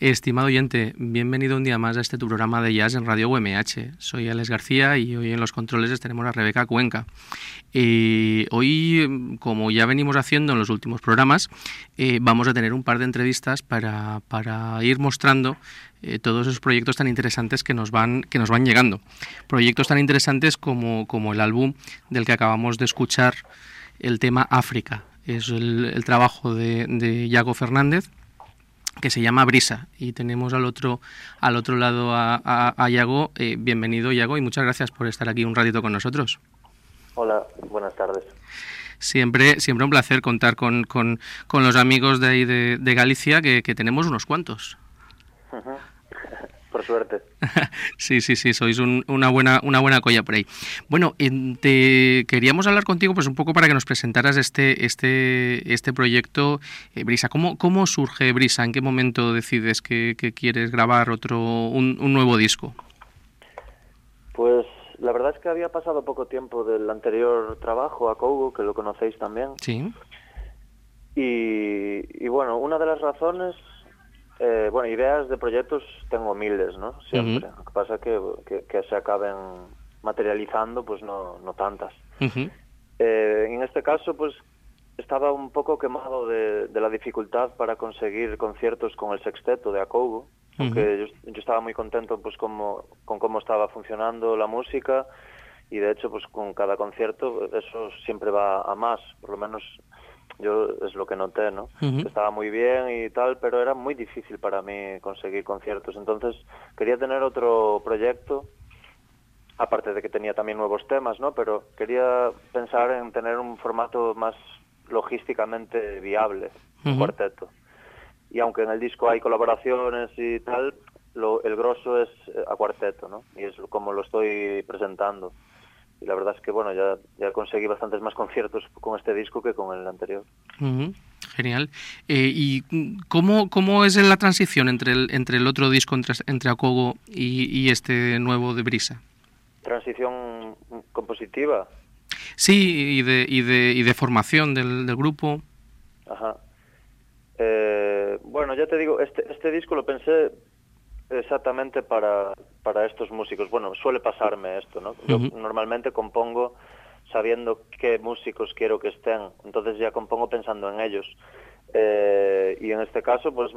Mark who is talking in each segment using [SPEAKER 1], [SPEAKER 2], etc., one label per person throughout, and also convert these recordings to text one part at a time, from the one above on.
[SPEAKER 1] Estimado oyente, bienvenido un día más a este tu programa de jazz en Radio UMH. Soy Alex García y hoy en los controles tenemos a Rebeca Cuenca. Hoy, como ya venimos haciendo en los últimos programas, eh, vamos a tener un par de entrevistas para, ir mostrando eh, todos esos proyectos tan interesantes que nos van, que nos van llegando. Proyectos tan interesantes como, como el álbum del que acabamos de escuchar el tema África. Es el, trabajo de, de Iago Fernández que se llama Brisa y tenemos al otro al otro lado a, a, Yago. Eh, bienvenido Yago y muchas gracias por estar aquí un ratito con nosotros.
[SPEAKER 2] Hola, buenas tardes.
[SPEAKER 1] Siempre, siempre un placer contar con, con, con los amigos de ahí de, de Galicia, que, que, tenemos unos cuantos
[SPEAKER 2] por suerte.
[SPEAKER 1] sí, sí, sí, sois una, buena, una buena colla por ahí. Bueno, te queríamos hablar contigo pues un poco para que nos presentaras este, este, este proyecto eh, Brisa. ¿Cómo, ¿Cómo surge Brisa? ¿En qué momento decides que, quieres grabar otro, un, nuevo disco?
[SPEAKER 2] Pues la verdad es que había pasado poco tiempo del anterior trabajo a Kogo, que lo conocéis también.
[SPEAKER 1] Sí.
[SPEAKER 2] Y, y bueno, una de las razones Eh, bueno, ideas de proyectos tengo miles, ¿no? Siempre. Lo que pasa es que, que, que, se acaben materializando, pues no, no tantas. eh, en este caso, pues estaba un poco quemado de, de, la dificultad para conseguir conciertos con el sexteto de Acougo, porque yo, yo, estaba muy contento pues como, con cómo estaba funcionando la música y de hecho pues con cada concierto eso siempre va a más, por lo menos yo es lo que noté, ¿no? Uh -huh. Estaba muy bien y tal, pero era muy difícil para mí conseguir conciertos. Entonces quería tener otro proyecto, aparte de que tenía también nuevos temas, ¿no? Pero quería pensar en tener un formato más logísticamente viable, un uh -huh. cuarteto. Y aunque en el disco hay colaboraciones y tal, lo, el grosso es a cuarteto, ¿no? Y es como lo estoy presentando y la verdad es que bueno ya, ya conseguí bastantes más conciertos con este disco que con el anterior.
[SPEAKER 1] Uh -huh. Genial. Eh, ¿Y cómo, cómo es la transición entre el, entre el otro disco, entre, entre Akogo y, y este nuevo de Brisa?
[SPEAKER 2] ¿Transición compositiva?
[SPEAKER 1] Sí, y de, y de, y de formación del, del grupo.
[SPEAKER 2] Ajá. Eh, bueno, ya te digo, este, este disco lo pensé exactamente para, para estos músicos. Bueno, suele pasarme esto, ¿no? Yo uh -huh. normalmente compongo sabiendo qué músicos quiero que estén, entonces ya compongo pensando en ellos. Eh, y en este caso, pues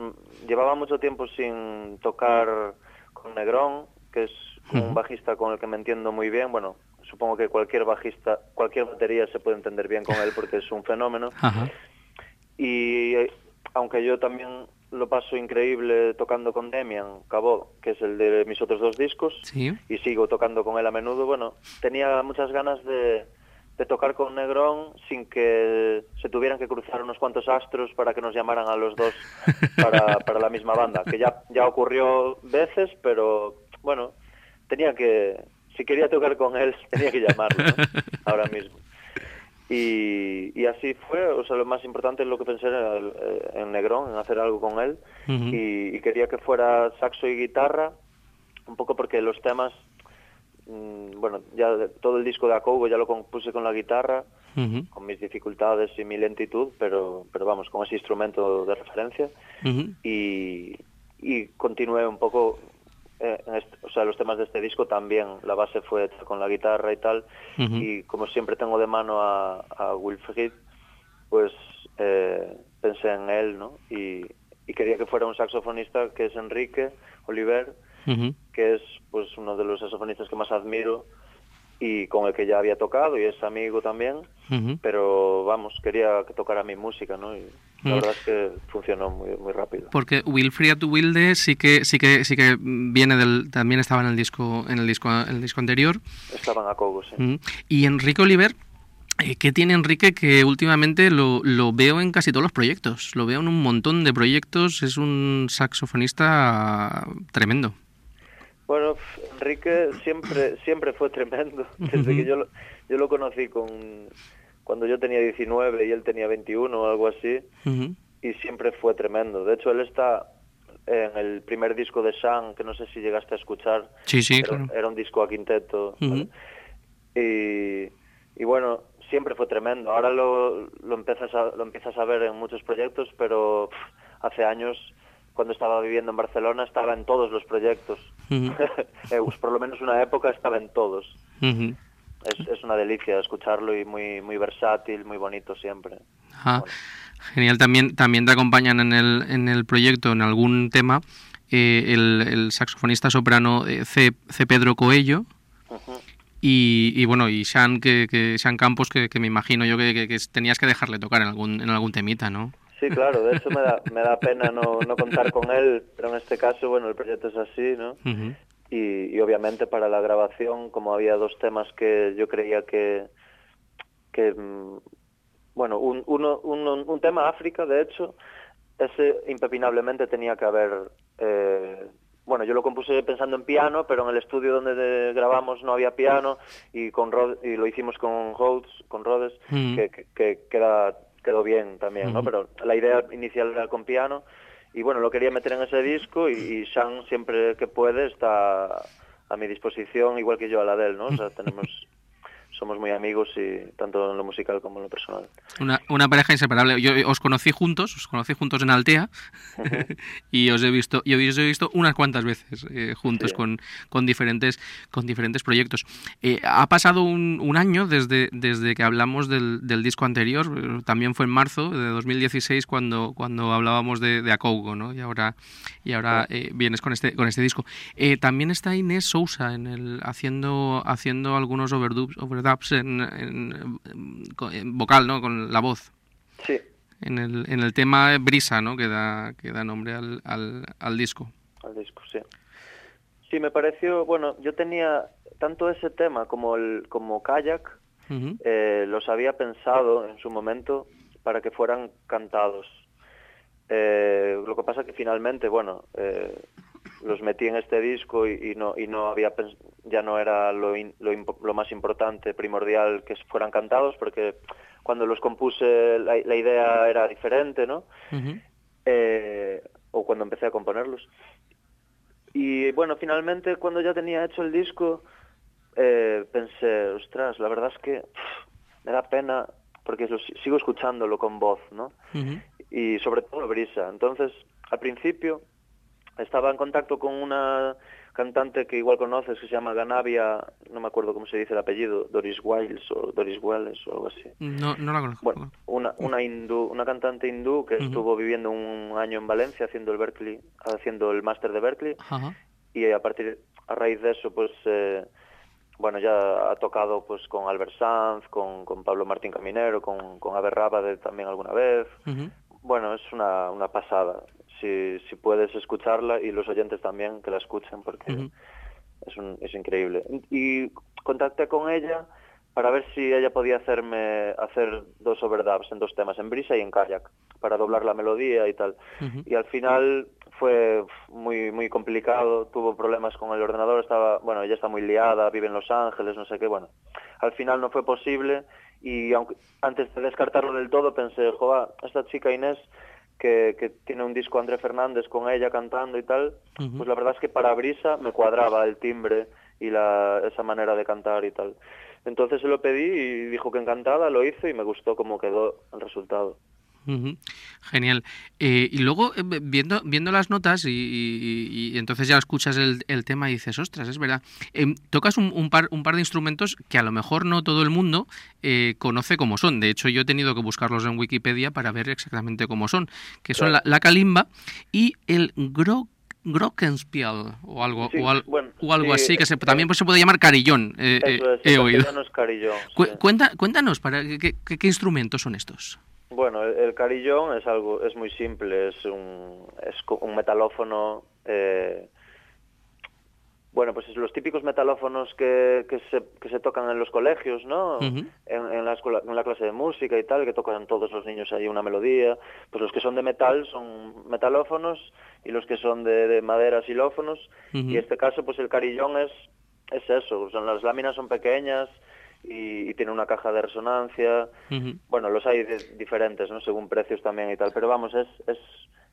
[SPEAKER 2] llevaba mucho tiempo sin tocar con Negrón, que es uh -huh. un bajista con el que me entiendo muy bien. Bueno, supongo que cualquier bajista, cualquier batería se puede entender bien con él porque es un fenómeno. Uh -huh. Y aunque yo también lo paso increíble tocando con Demian Cabó, que es el de mis otros dos discos,
[SPEAKER 1] ¿Sí?
[SPEAKER 2] y sigo tocando con él a menudo. Bueno, tenía muchas ganas de, de, tocar con Negrón sin que se tuvieran que cruzar unos cuantos astros para que nos llamaran a los dos para, para la misma banda, que ya, ya ocurrió veces, pero bueno, tenía que, si quería tocar con él, tenía que llamarlo, ¿no? ahora mismo. Y, y, así fue, o sea, lo más importante es lo que pensé en, el, en Negrón, en hacer algo con él, uh -huh. y, y, quería que fuera saxo y guitarra, un poco porque los temas, mmm, bueno, ya todo el disco de Acobo ya lo compuse con la guitarra, uh -huh. con mis dificultades y mi lentitud, pero, pero vamos, con ese instrumento de referencia, uh -huh. y, y continué un poco este, o sea, los temas de este disco también, la base fue con la guitarra y tal, uh -huh. y como siempre tengo de mano a, a Wilfried, pues eh, pensé en él, ¿no? Y, y, quería que fuera un saxofonista que es Enrique Oliver, uh -huh. que es pues uno de los saxofonistas que más admiro y con el que ya había tocado y es amigo también, uh -huh. pero vamos, quería que tocara mi música, ¿no? Y la verdad es que funcionó muy, muy rápido.
[SPEAKER 1] Porque Wilfried Wilde sí que sí que sí que viene del también estaba en el disco en el disco en el disco anterior.
[SPEAKER 2] Estaban a Cogo, sí.
[SPEAKER 1] -huh. Y Enrique Oliver eh, ¿Qué tiene Enrique que últimamente lo, lo, veo en casi todos los proyectos? Lo veo en un montón de proyectos, es un saxofonista tremendo.
[SPEAKER 2] Bueno, Enrique siempre siempre fue tremendo. Desde que yo lo, yo lo conocí con cuando yo tenía 19 y él tenía 21 o algo así, uh -huh. y siempre fue tremendo. De hecho, él está en el primer disco de Sam, que no sé si llegaste a escuchar.
[SPEAKER 1] Sí, sí,
[SPEAKER 2] era,
[SPEAKER 1] claro.
[SPEAKER 2] Era un disco a quinteto. Uh -huh. y, y bueno, siempre fue tremendo. Ahora lo, lo, empiezas a, lo empiezas a ver en muchos proyectos, pero pff, hace años cuando estaba viviendo en Barcelona estaba en todos los proyectos. Uh -huh. por lo menos una época estaba en todos. Uh -huh. Es, es, una delicia escucharlo y muy muy versátil, muy bonito siempre.
[SPEAKER 1] Bueno. Genial, también también te acompañan en el, en el proyecto en algún tema eh, el, el, saxofonista soprano eh, C, C, Pedro Coello. Uh -huh. Y, y, bueno, y Sean, que, que Sean Campos, que, que me imagino yo que, que, que, tenías que dejarle tocar en algún, en algún temita, ¿no?
[SPEAKER 2] Sí, claro, de hecho me da, me da pena no, no contar con él, pero en este caso, bueno, el proyecto es así, ¿no? Uh -huh. Y, y, obviamente para la grabación, como había dos temas que yo creía que, que mm, bueno, un, uno, un, un tema África, de hecho, ese impepinablemente tenía que haber... Eh, bueno, yo lo compuse pensando en piano, pero en el estudio donde grabamos no había piano y con Rod y lo hicimos con Rhodes, con Rhodes, -huh. que, que, que, queda quedó bien también. ¿no? Pero la idea inicial era con piano y bueno, lo quería meter en ese disco y, y Sean siempre que puede está a mi disposición, igual que yo a la de él, ¿no? O sea, tenemos somos muy amigos y tanto en lo musical como en lo personal.
[SPEAKER 1] Una, una pareja inseparable. Yo os conocí juntos, os conocí juntos en Altea y os he visto, y os he visto unas cuantas veces eh, juntos con, con, diferentes, con diferentes proyectos. Eh, ha pasado un, un, año desde, desde que hablamos del, del, disco anterior, también fue en marzo de 2016 cuando, cuando hablábamos de, de Acougo, ¿no? Y ahora, y ahora eh, vienes con este, con este disco. también está Inés Sousa en el, haciendo, haciendo algunos overdubs, overdubs en, en, en, vocal, ¿no? Con la voz.
[SPEAKER 2] Sí.
[SPEAKER 1] En el, en el tema Brisa, ¿no? Que da, que da nombre al, al, al disco.
[SPEAKER 2] Al disco, sí. Sí, me pareció, bueno, yo tenía tanto ese tema como el como Kayak, uh -huh. eh, los había pensado en su momento para que fueran cantados. Eh, lo que pasa que finalmente, bueno, eh, los metí en este disco y, y, no y no había ya no era lo, in, lo, lo, más importante primordial que fueran cantados porque cuando los compuse la, la idea era diferente no uh -huh. eh, o cuando empecé a componerlos y bueno finalmente cuando ya tenía hecho el disco eh, pensé ostras la verdad es que pff, me da pena porque lo, sigo escuchándolo con voz no uh -huh. y sobre todo brisa entonces al principio estaba en contacto con una cantante que igual conoces que se llama Ganavia, no me acuerdo cómo se dice el apellido, Doris Wiles o Doris Welles o algo así.
[SPEAKER 1] No, no la conozco.
[SPEAKER 2] Bueno, una, una hindú, una cantante hindú que uh -huh. estuvo viviendo un año en Valencia haciendo el Berkeley, haciendo el máster de Berkeley uh -huh. y a partir a raíz de eso pues eh, bueno, ya ha tocado pues con Albert Sanz, con, con Pablo Martín Caminero, con, con Aber Rábade también alguna vez. Uh -huh. Bueno, es una, una pasada si, si puedes escucharla y los oyentes también que la escuchen porque uh -huh. es, un, es increíble. Y contacté con ella para ver si ella podía hacerme hacer dos overdubs en dos temas, en brisa y en kayak, para doblar la melodía y tal. Uh -huh. Y al final fue muy muy complicado, tuvo problemas con el ordenador, estaba, bueno, ella está muy liada, vive en Los Ángeles, no sé qué, bueno. Al final no fue posible y aunque antes de descartarlo del todo pensé, joder, esta chica Inés que, que, tiene un disco André Fernández con ella cantando y tal, uh -huh. pues la verdad es que para Brisa me cuadraba el timbre y la, esa manera de cantar y tal. Entonces se lo pedí y dijo que encantada, lo hizo y me gustó cómo quedó el resultado.
[SPEAKER 1] Uh -huh. Genial. Eh, y luego, eh, viendo, viendo las notas, y, y, y, entonces ya escuchas el, el, tema y dices, ostras, es verdad. Eh, tocas un, un, par, un par de instrumentos que a lo mejor no todo el mundo eh, conoce cómo son. De hecho, yo he tenido que buscarlos en Wikipedia para ver exactamente cómo son. Que son
[SPEAKER 2] claro.
[SPEAKER 1] la, la, kalimba y el gro Glockenspiel o algo,
[SPEAKER 2] sí,
[SPEAKER 1] o, al,
[SPEAKER 2] bueno,
[SPEAKER 1] o algo
[SPEAKER 2] sí,
[SPEAKER 1] así, que se, también pues, se puede llamar carillón.
[SPEAKER 2] Eh, Eso es, he oído. Carillón,
[SPEAKER 1] Cu cuenta, cuéntanos, para, ¿qué, qué, qué instrumentos son estos?
[SPEAKER 2] Bueno, el, el, carillón es algo, es muy simple, es un, es un metalófono, eh, bueno, pues es los típicos metalófonos que, que, se, que se tocan en los colegios, ¿no? Uh -huh. en, en, la escuela, en la clase de música y tal, que tocan todos los niños ahí una melodía. Pues los que son de metal son metalófonos y los que son de, de madera xilófonos. Uh -huh. Y en este caso, pues el carillón es, es eso, son, las láminas son pequeñas, y, y, tiene una caja de resonancia. Uh -huh. Bueno, los hay de, diferentes, ¿no? Según precios también y tal, pero vamos, es, es,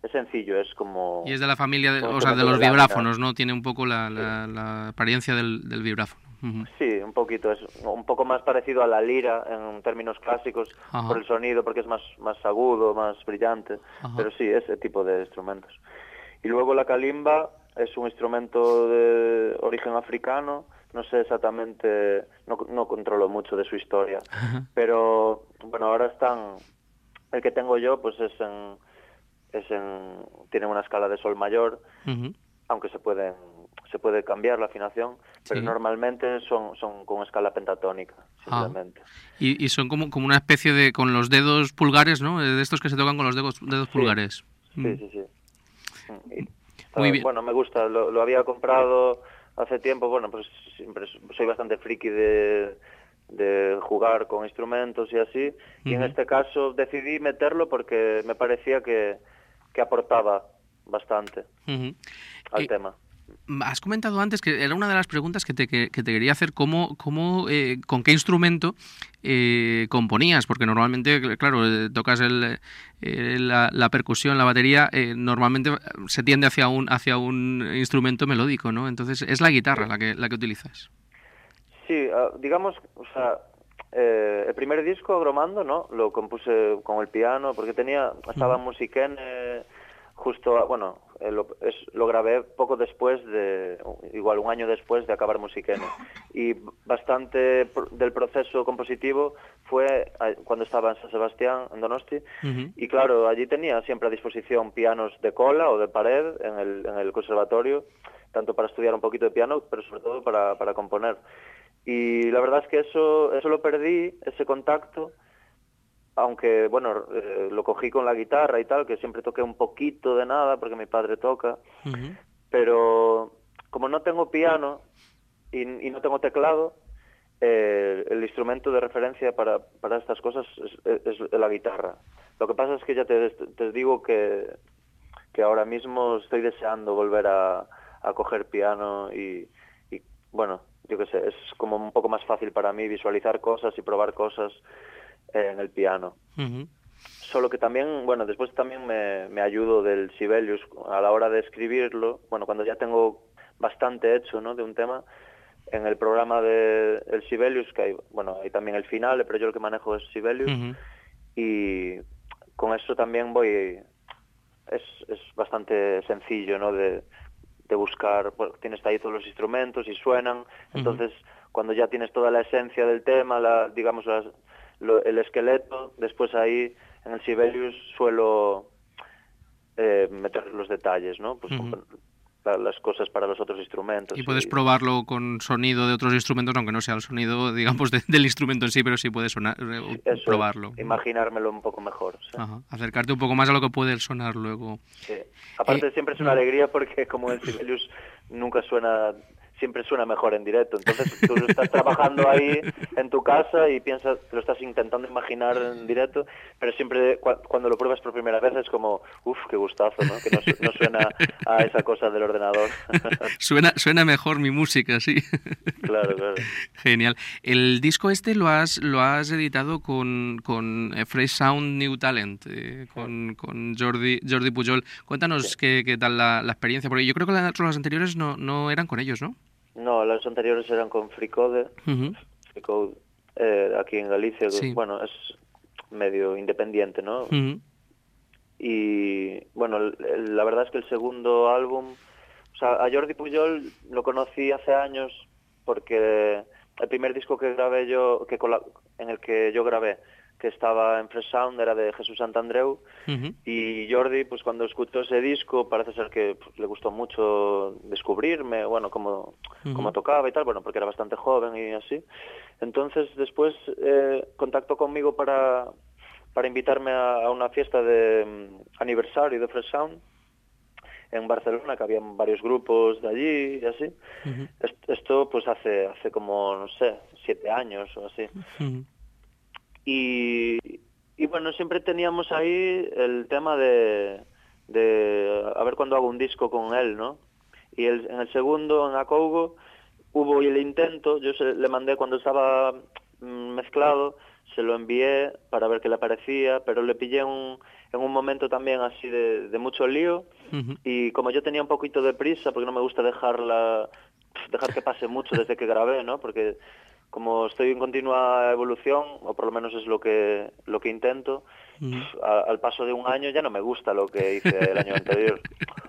[SPEAKER 2] es sencillo, es como...
[SPEAKER 1] Y es de la familia, de, o sea, de los de vibráfonos, ¿no? Tiene un poco la, la, sí. la apariencia del, del vibráfono.
[SPEAKER 2] Uh -huh. Sí, un poquito, es un poco más parecido a la lira en términos clásicos Ajá. por el sonido, porque es más, más agudo, más brillante, Ajá. pero sí, ese tipo de instrumentos. Y luego la kalimba es un instrumento de origen africano, no sé exactamente, no, no controlo mucho de su historia, Ajá. pero bueno, ahora están, el que tengo yo pues es en, es en, tiene una escala de sol mayor, uh -huh. aunque se pueden se puede cambiar la afinación, pero normalmente son, son con escala pentatónica, ah. simplemente. Ah.
[SPEAKER 1] Y, y, son como, como una especie de, con los dedos pulgares, ¿no? De estos que se tocan con los dedos, dedos
[SPEAKER 2] sí.
[SPEAKER 1] pulgares.
[SPEAKER 2] Sí, mm. sí, sí. Y, Muy bien. Bueno, me gusta, lo, lo había comprado hace tiempo, bueno, pues siempre soy bastante friki de, de jugar con instrumentos y así, uh -huh. y en este caso decidí meterlo porque me parecía que, que aportaba bastante uh -huh. al
[SPEAKER 1] y,
[SPEAKER 2] tema.
[SPEAKER 1] Has comentado antes que era una de las preguntas que te, que, que te quería hacer, cómo, cómo eh, con qué instrumento eh, componías, porque normalmente, claro, eh, tocas el, eh, la, la, percusión, la batería, eh, normalmente se tiende hacia un, hacia un instrumento melódico, ¿no? Entonces, es la guitarra la que, la que utilizas.
[SPEAKER 2] Sí, uh, digamos, o sea, Eh, el primer disco, Agromando, ¿no? Lo compuse con el piano porque tenía, estaba en Musiquén eh, justo, bueno, eh, lo, es, lo grabé poco después de, igual un año después de acabar Musiquén. Y bastante pr- del proceso compositivo fue a- cuando estaba en San Sebastián, en Donosti. Y claro, allí tenía siempre a disposición pianos de cola o de pared en el, en el conservatorio, tanto para estudiar un poquito de piano, pero sobre todo para, para componer. Y la verdad es que eso, eso lo perdí, ese contacto, aunque, bueno, eh, lo cogí con la guitarra y tal, que siempre toqué un poquito de nada, porque mi padre toca, pero como no tengo piano y, y no tengo teclado, eh, el instrumento de referencia para, para estas cosas es, es la guitarra. Lo que pasa es que ya te, te digo que, que ahora mismo estoy deseando volver a, a coger piano y, y, bueno, yo qué sé, es como un poco más fácil para mí visualizar cosas y probar cosas eh, en el piano. Solo que también, bueno, después también me, me ayudo del Sibelius a la hora de escribirlo, bueno, cuando ya tengo bastante hecho, ¿no?, de un tema, en el programa de el Sibelius, que hay, bueno, hay también el final, pero yo lo que manejo es Sibelius,
[SPEAKER 1] Ujú.
[SPEAKER 2] y con eso también voy, es, es bastante sencillo, ¿no?, de, de buscar, bueno, tienes ahí todos los instrumentos y suenan, entonces cuando ya tienes toda la esencia del tema, la, digamos, las, lo- el esqueleto, después ahí en el Sibelius suelo eh, meter los detalles, ¿no? Pues las cosas para los otros instrumentos.
[SPEAKER 1] Y puedes probarlo con sonido de otros instrumentos, aunque no sea el sonido, digamos, de- del instrumento en sí, pero sí puedes sonar, eh,
[SPEAKER 2] eso,
[SPEAKER 1] probarlo.
[SPEAKER 2] Imaginármelo un poco mejor. ¿sí?
[SPEAKER 1] Ajá. Acercarte un poco más a lo que puede sonar luego.
[SPEAKER 2] Sí. Aparte
[SPEAKER 1] Eh,
[SPEAKER 2] siempre es una alegría porque como el Sibelius nunca suena, siempre suena mejor en directo. Entonces tú estás trabajando ahí en tu casa y piensas, te lo estás intentando imaginar en directo, pero siempre cua- cuando lo pruebas por primera vez es como, uff, qué gustazo, ¿no? Que no, su- no suena a esa cosa del ordenador.
[SPEAKER 1] Suena, suena mejor mi música, sí.
[SPEAKER 2] claro, claro.
[SPEAKER 1] Genial. El disco este lo has, lo has editado con, con eh, Fresh Sound New Talent, eh, con, con Jordi, Jordi Pujol. Cuéntanos qué, qué tal la, la experiencia, porque yo creo que las, las anteriores no, no eran con ellos, ¿no?
[SPEAKER 2] No, las anteriores eran con Fricode,
[SPEAKER 1] Ujú.
[SPEAKER 2] Fricode eh, aquí en Galicia, que,
[SPEAKER 1] Sí.
[SPEAKER 2] bueno, es medio independiente, ¿no? Y bueno, la verdad es que el segundo álbum, o sea, a Jordi Pujol lo conocí hace años porque el primer disco que grabé yo, que en el que yo grabé, que estaba en Fresh Sound, era de Jesús Santandreu, y Jordi, pues cuando escuchó ese disco, parece ser que pues, le gustó mucho descubrirme, bueno, cómo, cómo tocaba y tal, bueno, porque era bastante joven y así. Entonces después eh, contactó conmigo para, para invitarme a, a una fiesta de mm, aniversario de Fresh Sound en Barcelona, que había varios grupos de allí y así.
[SPEAKER 1] Ujú.
[SPEAKER 2] Est- Esto pues hace, hace como, no sé, siete años o así. Y, y bueno, siempre teníamos ahí el tema de, de a ver cuándo hago un disco con él, ¿no? Y el, en el segundo, en Acougo, hubo el intento, yo se, le mandé cuando estaba mm, mezclado, se lo envié para ver qué le parecía, pero le pillé un, en un momento también así de, de mucho lío y como yo tenía un poquito de prisa, porque no me gusta dejarla, dejar que pase mucho desde que grabé, ¿no? Porque como estoy en continua evolución, o por lo menos es lo que, lo que intento, a- al paso de un año ya no me gusta lo que hice el año anterior.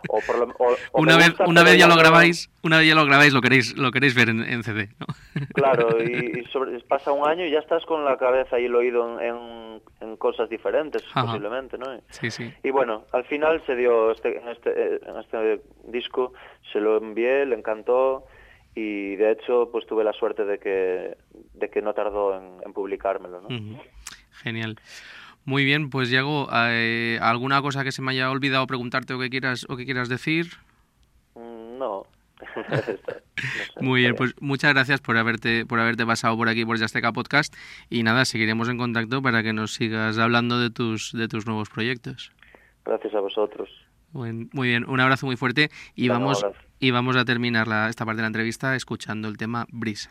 [SPEAKER 2] O por lo- o- o
[SPEAKER 1] Una vez,
[SPEAKER 2] gusta,
[SPEAKER 1] una vez ya lo grabáis, una vez ya lo grabáis, lo queréis, lo queréis ver en, en CD, ¿no?
[SPEAKER 2] Claro, y, y sobre- pasa un año y ya estás con la cabeza y el oído en, en, en cosas diferentes,
[SPEAKER 1] Ajá.
[SPEAKER 2] posiblemente, ¿no?
[SPEAKER 1] Sí, sí.
[SPEAKER 2] Y bueno, al final se dio este, en, este, eh, en este disco, se lo envié, le encantó y de hecho pues tuve la suerte de que, de que no tardó en, en publicármelo. ¿no?
[SPEAKER 1] Genial. Muy bien, pues Diego, eh, ¿alguna cosa que se me haya olvidado preguntarte o que quieras o que quieras decir?
[SPEAKER 2] Mm, No. Está- no sé,
[SPEAKER 1] Muy bien, pues muchas gracias por haberte por haberte pasado por aquí por Yasteca Podcast y nada, seguiremos en contacto para que nos sigas hablando de tus de tus nuevos proyectos.
[SPEAKER 2] Gracias a vosotros.
[SPEAKER 1] Muy bien, un abrazo muy fuerte y vamos
[SPEAKER 2] un abrazo.
[SPEAKER 1] Y vamos a terminar la- esta parte de la entrevista escuchando el tema Brisa.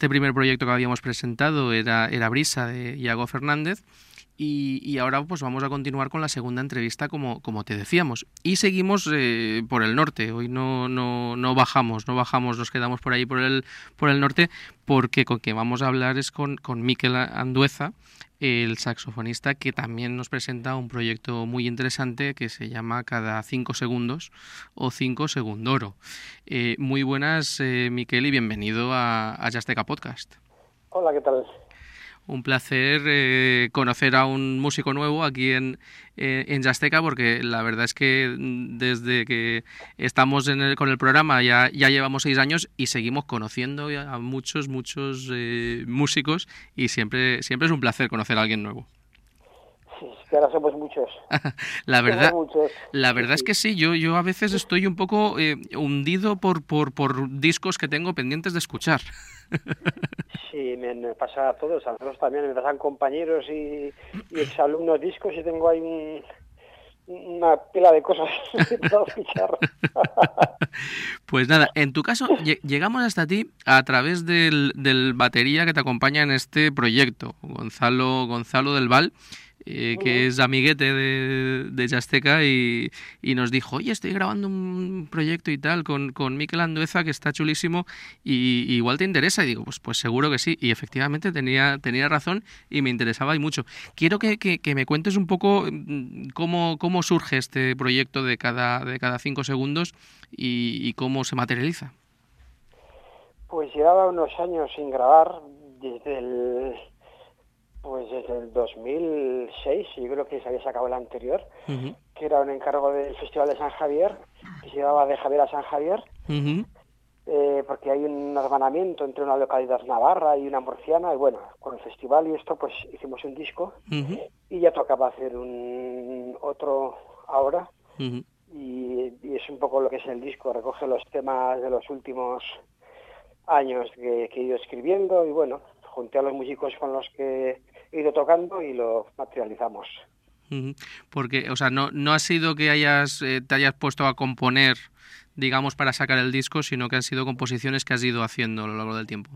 [SPEAKER 1] Este primer proyecto que habíamos presentado era, era Brisa de Iago Fernández. Y, ahora pues vamos a continuar con la segunda entrevista como, como te decíamos. Y seguimos eh, por el norte. Hoy no, no, no, bajamos, no bajamos, nos quedamos por ahí por el, por el norte porque con quien vamos a hablar es con, con Miquel Andueza, el saxofonista que también nos presenta un proyecto muy interesante que se llama Cada cinco segundos o Cinco Segundoro. Eh, muy buenas, eh, Miquel, y bienvenido a, a Podcast.
[SPEAKER 3] Hola, ¿qué tal?
[SPEAKER 1] Un placer eh, conocer a un músico nuevo aquí en, eh, en Yasteca, porque la verdad es que desde que estamos con el programa ya, ya llevamos seis años y seguimos conociendo a muchos, muchos eh, músicos y siempre, siempre es un placer conocer a alguien nuevo.
[SPEAKER 3] Sí, que ahora somos muchos.
[SPEAKER 1] la verdad, la verdad es que sí, yo, yo a veces estoy un poco hundido por, por, por discos que tengo pendientes de escuchar.
[SPEAKER 3] Sí, me, pasa a todos, a nosotros también, me pasan compañeros y, y exalumnos discos y tengo ahí una pila de cosas
[SPEAKER 1] pues nada, en tu caso llegamos hasta ti a través del, del batería que te acompaña en este proyecto, Gonzalo, Gonzalo del Val. Eh, que es amiguete de, de Yasteca y, y, nos dijo, oye, estoy grabando un proyecto y tal con, con Miquel Andueza que está chulísimo y, igual te interesa. Y digo, pues, pues seguro que sí. Y efectivamente tenía, tenía razón y me interesaba y mucho. Quiero que, que, me cuentes un poco mm, cómo, cómo surge este proyecto de cada, de cada cinco segundos y, y cómo se materializa.
[SPEAKER 3] Pues llevaba unos años sin grabar desde el pues desde el 2006, yo creo que se había sacado el anterior, que era un encargo del Festival de San Javier, que se llamaba de Javier a San Javier, eh, porque hay un hermanamiento entre una localidad navarra y una murciana, y bueno, con el festival y esto, pues hicimos un disco, y ya tocaba hacer un otro ahora, y, es un poco lo que es el disco, recoge los temas de los últimos años que, que he ido escribiendo, y bueno, junté a los músicos con los que ido tocando y lo materializamos.
[SPEAKER 1] Porque, o sea, no, no ha sido que hayas, eh, te hayas puesto a componer, digamos, para sacar el disco, sino que han sido composiciones que has ido haciendo a lo largo del tiempo.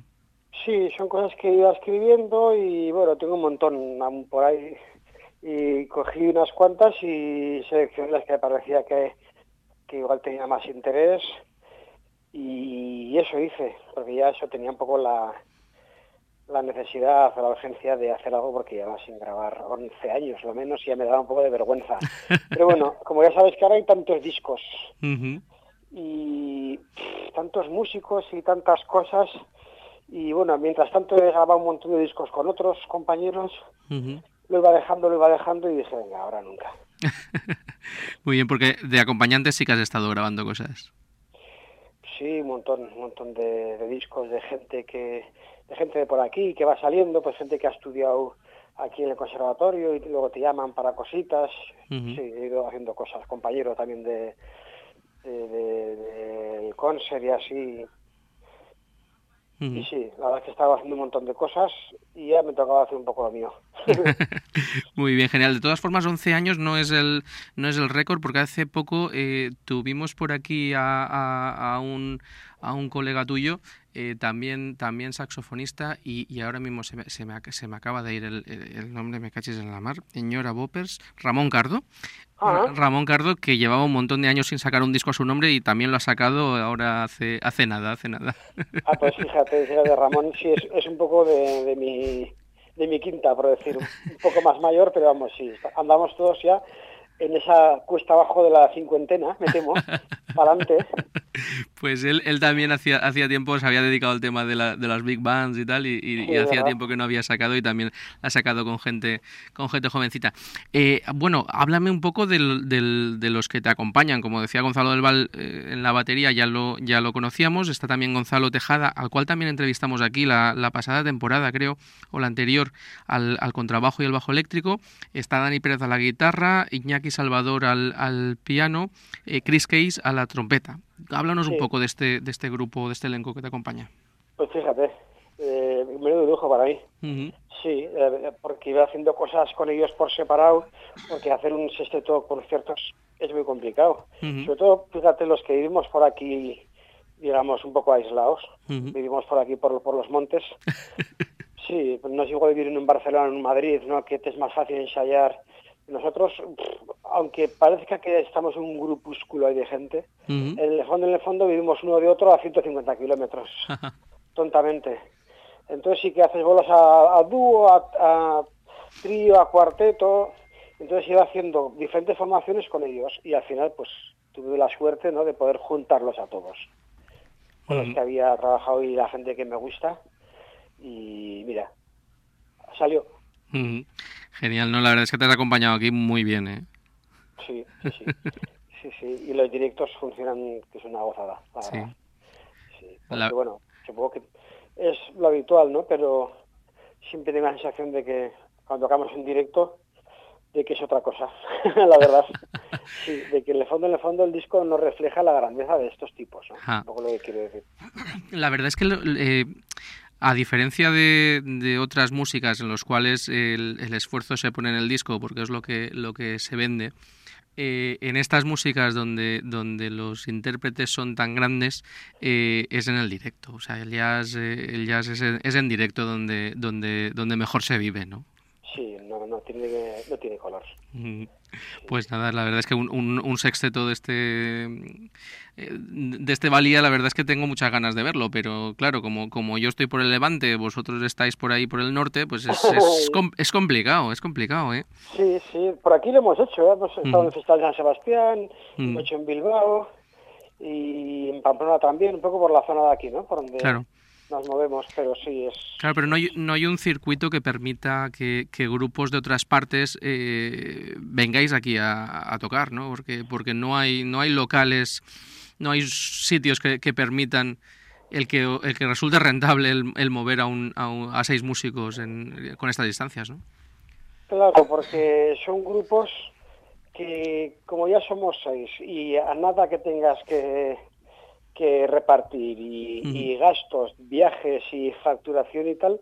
[SPEAKER 3] Sí, son cosas que he ido escribiendo y bueno, tengo un montón por ahí y cogí unas cuantas y seleccioné las que me parecía que, que igual tenía más interés y eso hice, porque ya eso tenía un poco la, la necesidad o la urgencia de hacer algo porque llevaba sin grabar 11 años lo menos y ya me daba un poco de vergüenza. Pero bueno, como ya sabes que ahora hay tantos discos y tantos músicos y tantas cosas y bueno, mientras tanto he grabado un montón de discos con otros compañeros, lo iba dejando, lo iba dejando y dije, venga, ahora nunca.
[SPEAKER 1] Muy bien, porque de acompañante sí que has estado grabando cosas.
[SPEAKER 3] Sí, un montón, un montón de discos de gente que de gente de por aquí que va saliendo, pues gente que ha estudiado aquí en el conservatorio y luego te llaman para cositas. Sí, he ido haciendo cosas, compañeros también de, de, de, y así. Y sí, la verdad es que estaba haciendo un montón de cosas y ya me tocaba hacer un poco lo mío.
[SPEAKER 1] Muy bien, genial. De todas formas, 11 años no es el no es el récord porque hace poco eh, tuvimos por aquí a, a, a, un, a un colega tuyo eh, también, también saxofonista y, ahora mismo se me, se, me, se me acaba de ir el, nombre, me caches en la mar, señora Boppers, Ramón Cardo. Ah. Ramón Cardo, que llevaba un montón de años sin sacar un disco a su nombre y también lo ha sacado ahora hace, hace nada, hace nada.
[SPEAKER 3] Ah, pues fíjate, de Ramón sí es, es un poco de, de, mi, de mi quinta, por decir, un poco más mayor, pero vamos, sí, andamos todos ya en esa cuesta abajo de la cincuentena, me temo, para adelante.
[SPEAKER 1] Pues él, él también hacía, hacía tiempo se había dedicado al tema de, la, de las big bands y tal, y, hacía tiempo que no había sacado y también ha sacado con gente, con gente jovencita. Eh, bueno, háblame un poco del, del, de los que te acompañan. Como decía Gonzalo del Val eh, en la batería, ya lo, ya lo conocíamos. Está también Gonzalo Tejada, al cual también entrevistamos aquí la, la pasada temporada, creo, o la anterior, al, al contrabajo y el bajo eléctrico. Está Dani Pérez a la guitarra, Iñaki Salvador al, al piano, eh, Chris Case a la trompeta. Háblanos un poco de este, de este grupo, de este elenco que te acompaña.
[SPEAKER 3] Pues fíjate, eh, menudo lujo para mí. Sí, eh, porque iba haciendo cosas con ellos por separado, porque hacer un sexteto conciertos es muy complicado. Sobre todo, fíjate, los que vivimos por aquí digamos, un poco aislados. Vivimos por aquí, por, por los montes. sí, no es igual vivir en un Barcelona, en un Madrid, ¿no? Que te es más fácil ensayar. Nosotros, aunque parezca que estamos en un grupúsculo ahí de gente, en el fondo, en el fondo vivimos uno de otro a 150 kilómetros, tontamente. Entonces sí que haces bolas a, dúo, a, trío, a cuarteto. Entonces iba haciendo diferentes formaciones con ellos y al final pues tuve la suerte ¿no? de poder juntarlos a todos. Con los que había trabajado y la gente que me gusta. Y mira, salió.
[SPEAKER 1] Genial, no, la verdad es que te has acompañado aquí muy bien, ¿eh?
[SPEAKER 3] Sí, sí, sí. sí, sí. Y los directos funcionan, que es una gozada. sí. sí. bueno, supongo que es lo habitual, ¿no? Pero siempre tengo la sensación de que cuando acabamos en directo, de que es otra cosa, la verdad. Sí, de que en el fondo, en el fondo, el disco no refleja la grandeza de estos tipos, ¿no? Un poco lo que quiero decir.
[SPEAKER 1] La verdad es que eh, a diferencia de, de, otras músicas en las cuales el, el, esfuerzo se pone en el disco porque es lo que, lo que se vende, eh, en estas músicas donde, donde los intérpretes son tan grandes eh, es en el directo. O sea, el jazz, eh, el jazz es, es, en directo donde, donde, donde mejor se vive, ¿no?
[SPEAKER 3] Sí, no, no, tiene, no tiene color.
[SPEAKER 1] Pues nada, la verdad es que un, un, sexteto de este eh, de este Valía, la verdad es que tengo muchas ganas de verlo, pero claro, como, como yo estoy por el levante, vosotros estáis por ahí por el norte, pues es, es, complicado, es complicado, ¿eh?
[SPEAKER 3] Sí, sí, por aquí lo hemos hecho, ¿eh? hemos estado en el Festival de San Sebastián, hemos hecho en Bilbao y en Pamplona también, un poco por la zona de aquí, ¿no? Por donde... Claro nos movemos, pero sí es...
[SPEAKER 1] Claro, pero no hay, no hay un circuito que permita que, grupos de otras partes eh, vengáis aquí a, tocar, ¿no? Porque, porque no, hay, no hay locales, no hay sitios que, permitan el que, el que resulte rentable el, mover a, un, a, seis músicos con estas distancias, ¿no?
[SPEAKER 3] Claro, porque son grupos que como ya somos seis y a nada que tengas que que repartir y, gastos, viajes y facturación y tal,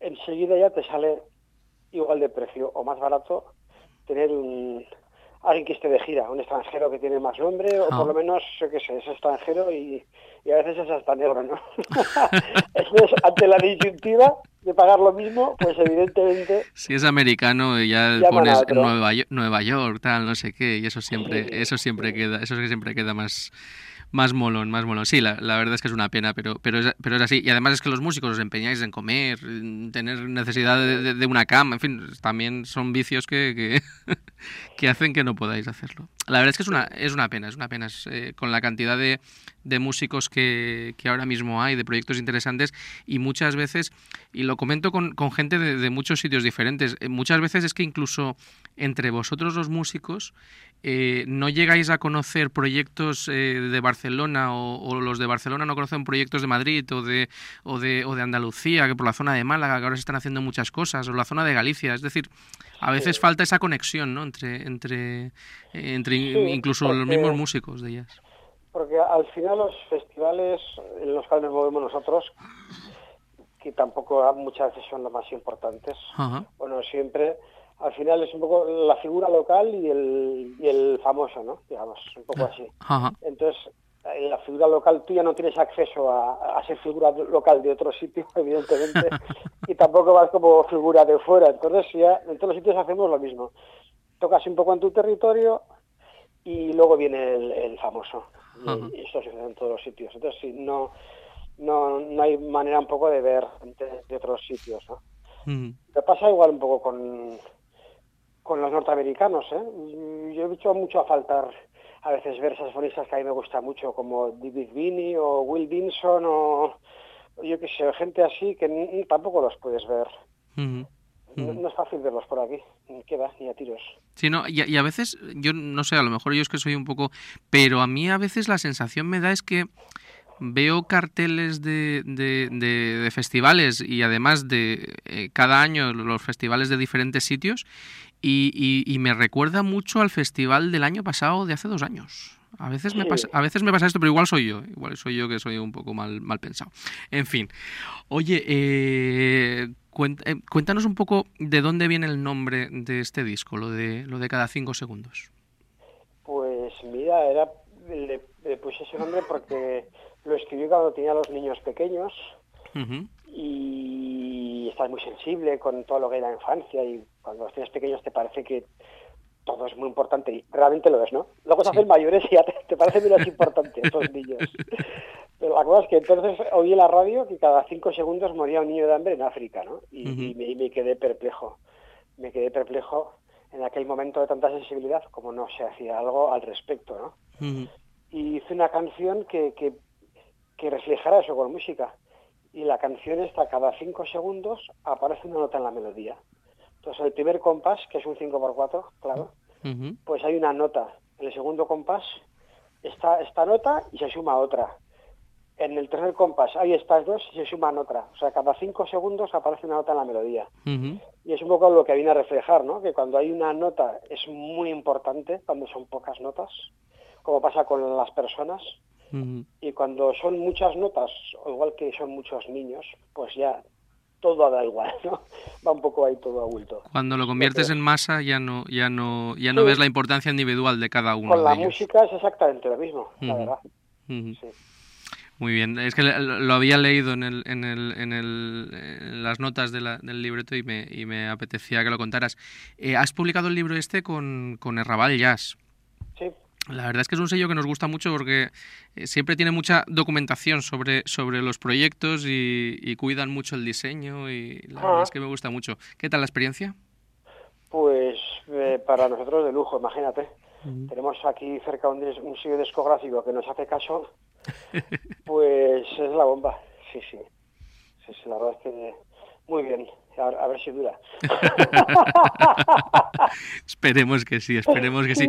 [SPEAKER 3] enseguida ya te sale igual de precio o más barato tener un alguien que esté de gira, un extranjero que tiene más nombre o por lo menos, sé qué sé, es extranjero y, a veces es hasta negro, ¿no? Entonces, ante la disyuntiva de pagar lo mismo, pues evidentemente...
[SPEAKER 1] Si es americano ya, pones Nueva, Nueva York, tal, no sé qué, y eso siempre, eso siempre queda, eso siempre queda más más molón, más molón. Sí, la, la, verdad es que es una pena, pero, pero, es, pero es así. Y además es que los músicos os empeñáis en comer, en tener necesidad de, de, una cama, en fin, también son vicios que, que, que, hacen que no podáis hacerlo. La verdad es que es una, es una pena, es una pena. Eh, con la cantidad de, de músicos que, que, ahora mismo hay, de proyectos interesantes, y muchas veces, y lo comento con, con gente de, muchos sitios diferentes, eh, muchas veces es que incluso entre vosotros los músicos eh, no llegáis a conocer proyectos eh, de Barcelona o, los de Barcelona no conocen proyectos de Madrid o de, o, de, o de Andalucía, que por la zona de Málaga, que ahora se están haciendo muchas cosas, o la zona de Galicia. Es decir, a veces falta esa conexión ¿no? entre, entre, entre incluso los mismos músicos de ellas.
[SPEAKER 3] Porque al final los festivales en los cuales nos movemos nosotros, que tampoco muchas veces son los más importantes, bueno, siempre al final es un poco la figura local y el, y el famoso, ¿no? Digamos, un poco así. Entonces, en la figura local tú ya no tienes acceso a, a ser figura local de otro sitio, evidentemente, y tampoco vas como figura de fuera. Entonces, ya en todos los sitios hacemos lo mismo. Tocas un poco en tu territorio y luego viene el, famoso. Y, esto se hace en todos los sitios. Entonces, sí, no, no, no hay manera un poco de ver de, otros sitios, ¿no? Te pasa igual un poco con, con los norteamericanos. ¿eh? Yo he visto mucho a faltar a veces ver saxofonistas que a mí me gusta mucho, como David Vinny o Will Vinson o yo qué sé, gente así que tampoco los puedes ver. No, es fácil verlos por aquí, ni queda, ni a tiros.
[SPEAKER 1] Sí, no, y, y, a veces, yo no sé, a lo mejor yo es que soy un poco, pero a mí a veces la sensación me da es que veo carteles de, de, de, festivales y además de eh, cada año los festivales de diferentes sitios y, y, me recuerda mucho al festival del año pasado de hace dos años. A veces, me pasa, a veces me pasa esto, pero igual soy yo. Igual soy yo que soy un poco mal, mal pensado. En fin. Oye, eh, eh, cuéntanos un poco de dónde viene el nombre de este disco, lo de, lo de cada cinco segundos.
[SPEAKER 3] Pues mira, era, le, puse ese nombre porque lo escribí cuando tenía los niños pequeños y estás muy sensible con todo lo que es la infancia y cuando los tienes pequeños te parece que todo es muy importante y realmente lo es, ¿no? Luego se hacen mayores y ya te, parece menos importante esos niños. Pero la cosa es que entonces oí en la radio que cada cinco segundos moría un niño de hambre en África, ¿no? Y, me, quedé perplejo. Me quedé perplejo en aquel momento de tanta sensibilidad como no se hacía algo al respecto, ¿no? Y hice una canción que, que, que reflejara eso con música. Y la canción está cada cinco segundos aparece una nota en la melodía. Entonces, el primer compás, que es un 5x4, claro, pues hay una nota. En el segundo compás está esta nota y se suma otra. En el tercer compás hay estas dos y se suman otra. O sea, cada cinco segundos aparece una nota en la melodía. Y es un poco lo que viene a reflejar, ¿no? Que cuando hay una nota es muy importante, cuando son pocas notas, como pasa con las personas. Y cuando son muchas notas, o igual que son muchos niños, pues ya todo da igual, ¿no? Va un poco ahí todo a bulto.
[SPEAKER 1] Cuando lo conviertes en masa ya no ya no ya no ves la importancia individual de cada uno.
[SPEAKER 3] Con la música es exactamente lo mismo, la verdad.
[SPEAKER 1] Muy bien, es que lo había leído en, el, en, el, en, el, en las notas de la, del libreto y me, y me apetecía que lo contaras. Eh, has publicado el libro este con, con Errabal Jazz.
[SPEAKER 3] Sí.
[SPEAKER 1] La verdad es que es un sello que nos gusta mucho porque eh, siempre tiene mucha documentación sobre, sobre los proyectos y, cuidan mucho el diseño y la verdad es que me gusta mucho. ¿Qué tal la experiencia?
[SPEAKER 3] Pues eh, para nosotros de lujo, imagínate. Tenemos aquí cerca un, un sello discográfico que nos hace caso, pues es la bomba, sí, sí. Sí, sí, la verdad es que muy bien. A, ver si dura.
[SPEAKER 1] esperemos que sí, esperemos que sí.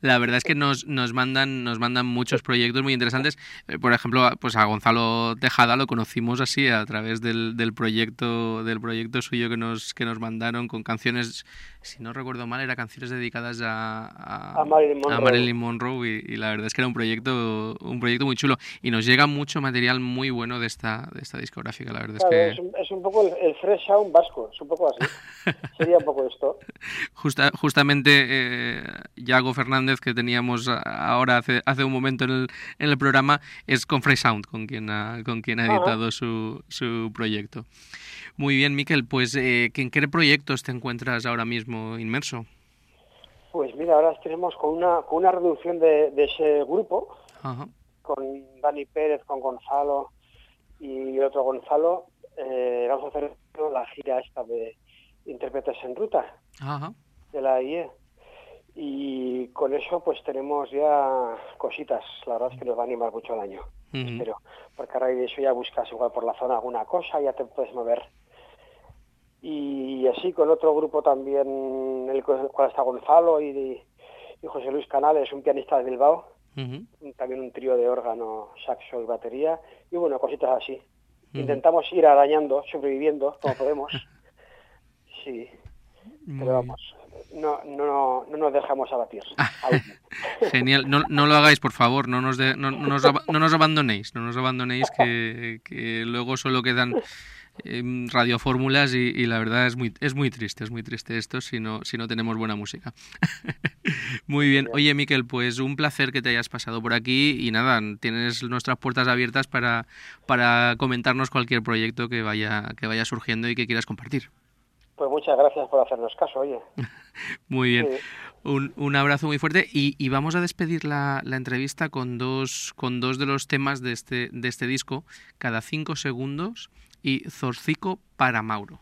[SPEAKER 1] la verdad es que nos, nos mandan nos mandan muchos proyectos muy interesantes. Eh, por ejemplo, pues a Gonzalo Tejada lo conocimos así a través del, del proyecto del proyecto suyo que nos que nos mandaron con canciones si no recuerdo mal, era canciones dedicadas
[SPEAKER 3] a, a, Marilyn
[SPEAKER 1] Monroe, y, la verdad es que era un proyecto un proyecto muy chulo y nos llega mucho material muy bueno de esta de esta discográfica, la verdad es que...
[SPEAKER 3] Es un, poco el, fresh sound vasco, es un poco así. Sería un poco esto.
[SPEAKER 1] Justa, justamente eh, Yago Fernández, que teníamos ahora hace, hace un momento en el, en el programa, es con Fresh Sound, con quien ha, con quien ha editado su, su proyecto. Muy bien, Miquel, pues eh, ¿en qué proyectos te encuentras ahora mismo inmerso?
[SPEAKER 3] Pues mira, ahora tenemos con una, con una reducción de, ese grupo, con Dani Pérez, con Gonzalo y otro Gonzalo, eh, vamos a hacer la gira esta de intérpretes en ruta de la IE. Y con eso pues tenemos ya cositas, la verdad es que nos va a animar mucho el año, espero, porque a raíz de eso ya buscas igual por la zona alguna cosa, ya te puedes mover y así con otro grupo también, el cual está Gonzalo y, José Luis Canales, un pianista de Bilbao, también un trío de órgano, saxo y batería, y bueno, cositas así. Intentamos ir arañando, sobreviviendo como podemos. sí, pero vamos, no, no, no nos dejamos abatir.
[SPEAKER 1] Genial, no, no, lo hagáis, por favor, no nos, no, nos, no nos abandonéis, no nos abandonéis, que, que luego solo quedan radiofórmulas y, y, la verdad es muy, es muy triste, es muy triste esto si no, si no tenemos buena música. muy bien. Oye, Miquel, pues un placer que te hayas pasado por aquí y nada, tienes nuestras puertas abiertas para, para comentarnos cualquier proyecto que vaya, que vaya surgiendo y que quieras compartir.
[SPEAKER 3] Pues muchas gracias por hacernos caso, oye.
[SPEAKER 1] muy bien. Un, un, abrazo muy fuerte y, y vamos a despedir la, la, entrevista con dos, con dos de los temas de este, de este disco. Cada cinco segundos y Zorcico para Mauro.